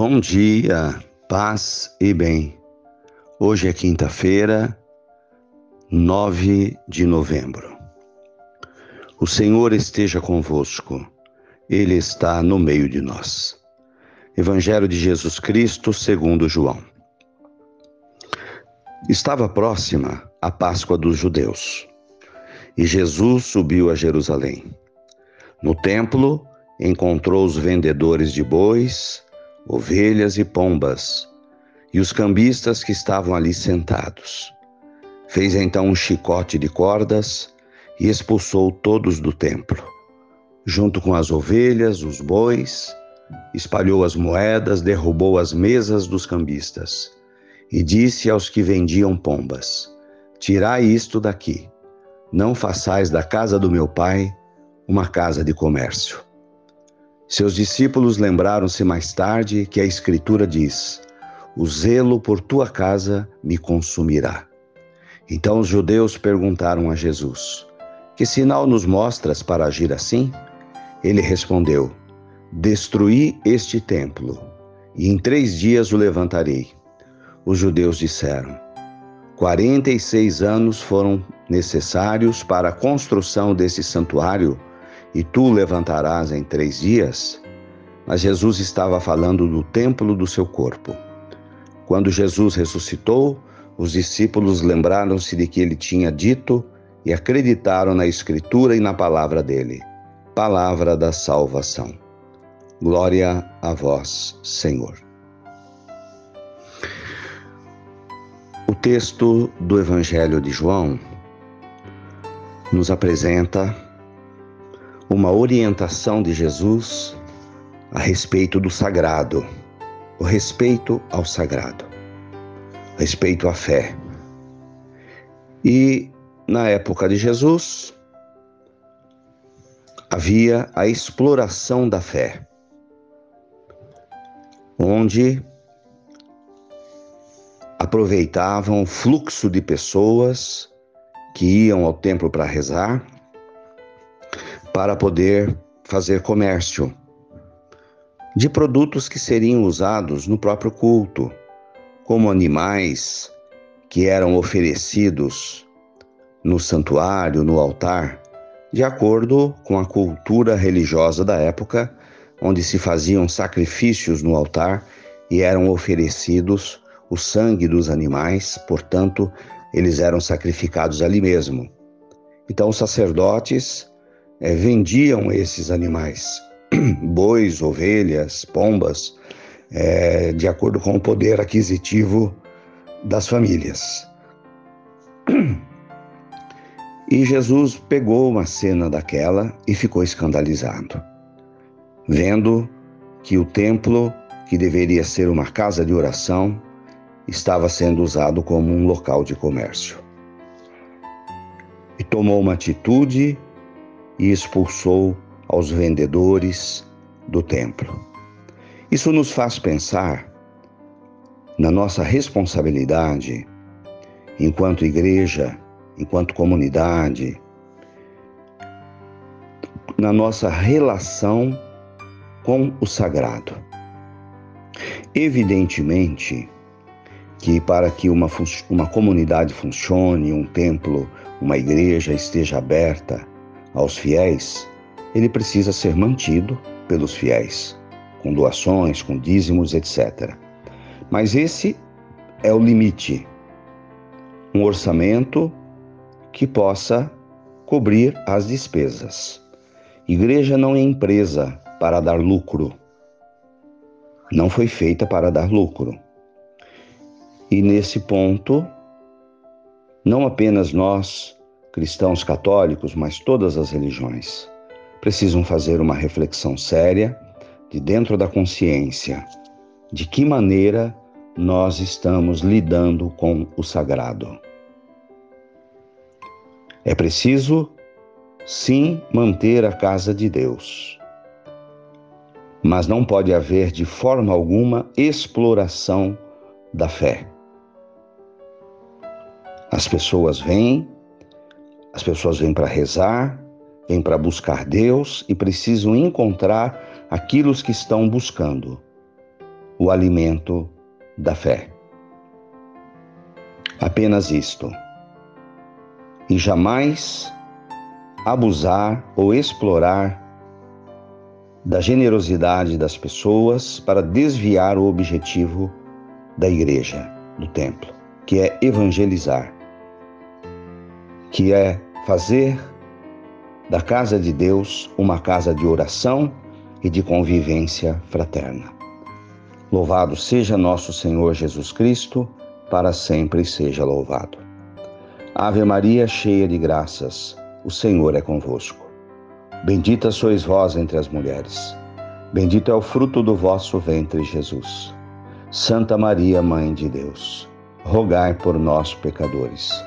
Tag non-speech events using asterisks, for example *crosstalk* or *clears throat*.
Bom dia, paz e bem. Hoje é quinta-feira, 9 de novembro. O Senhor esteja convosco, Ele está no meio de nós. Evangelho de Jesus Cristo, segundo João. Estava próxima a Páscoa dos judeus e Jesus subiu a Jerusalém. No templo, encontrou os vendedores de bois, ovelhas e pombas, e os cambistas que estavam ali sentados. Fez então um chicote de cordas e expulsou todos do templo, junto com as ovelhas, os bois, espalhou as moedas, derrubou as mesas dos cambistas e disse aos que vendiam pombas: Tirai isto daqui, não façais da casa do meu pai uma casa de comércio. Seus discípulos lembraram-se mais tarde que a Escritura diz: O zelo por tua casa me consumirá. Então os judeus perguntaram a Jesus: Que sinal nos mostras para agir assim? Ele respondeu: Destruí este templo, e em três dias o levantarei. Os judeus disseram: Quarenta e seis anos foram necessários para a construção desse santuário e tu levantarás em três dias? Mas Jesus estava falando do templo do seu corpo. Quando Jesus ressuscitou, os discípulos lembraram-se de que ele tinha dito e acreditaram na Escritura e na palavra dele. Palavra da salvação. Glória a vós, Senhor. O texto do Evangelho de João nos apresenta uma orientação de Jesus a respeito do sagrado, o respeito ao sagrado, respeito à fé. E na época de Jesus havia a exploração da fé, onde aproveitavam o fluxo de pessoas que iam ao templo para rezar para poder fazer comércio de produtos que seriam usados no próprio culto, como animais que eram oferecidos no santuário, no altar, de acordo com a cultura religiosa da época, onde se faziam sacrifícios no altar e eram oferecidos o sangue dos animais, portanto, eles eram sacrificados ali mesmo. Então, os sacerdotes é, vendiam esses animais, *clears throat* bois, ovelhas, pombas, é, de acordo com o poder aquisitivo das famílias. *clears throat* E Jesus pegou uma cena daquela e ficou escandalizado, vendo que o templo, que deveria ser uma casa de oração, estava sendo usado como um local de comércio. E tomou uma atitude e expulsou aos vendedores do templo. Isso nos faz pensar na nossa responsabilidade enquanto igreja, enquanto comunidade, na nossa relação com o sagrado. Evidentemente que para que uma, uma comunidade funcione, um templo, uma igreja esteja aberta aos fiéis, ele precisa ser mantido pelos fiéis, com doações, com dízimos, etc. Mas esse é o limite. Um orçamento que possa cobrir as despesas. Igreja não é empresa para dar lucro. Não foi feita para dar lucro. E nesse ponto, não apenas nós, cristãos católicos, mas todas as religiões, precisam fazer uma reflexão séria de dentro da consciência de que maneira nós estamos lidando com o sagrado. É preciso, sim, manter a casa de Deus, mas não pode haver de forma alguma exploração da fé. As pessoas vêm as pessoas vêm para rezar, vêm para buscar Deus e precisam encontrar aquilo que estão buscando. o alimento da fé. Apenas isto. E jamais abusar ou explorar da generosidade das pessoas para desviar o objetivo da igreja, do templo, que é evangelizar, que é fazer da casa de Deus uma casa de oração e de convivência fraterna. Louvado seja nosso Senhor Jesus Cristo, para sempre seja louvado. Ave Maria, cheia de graças, o Senhor é convosco. Bendita sois vós entre as mulheres. Bendito é o fruto do vosso ventre, Jesus. Santa Maria, Mãe de Deus, rogai por nós, pecadores,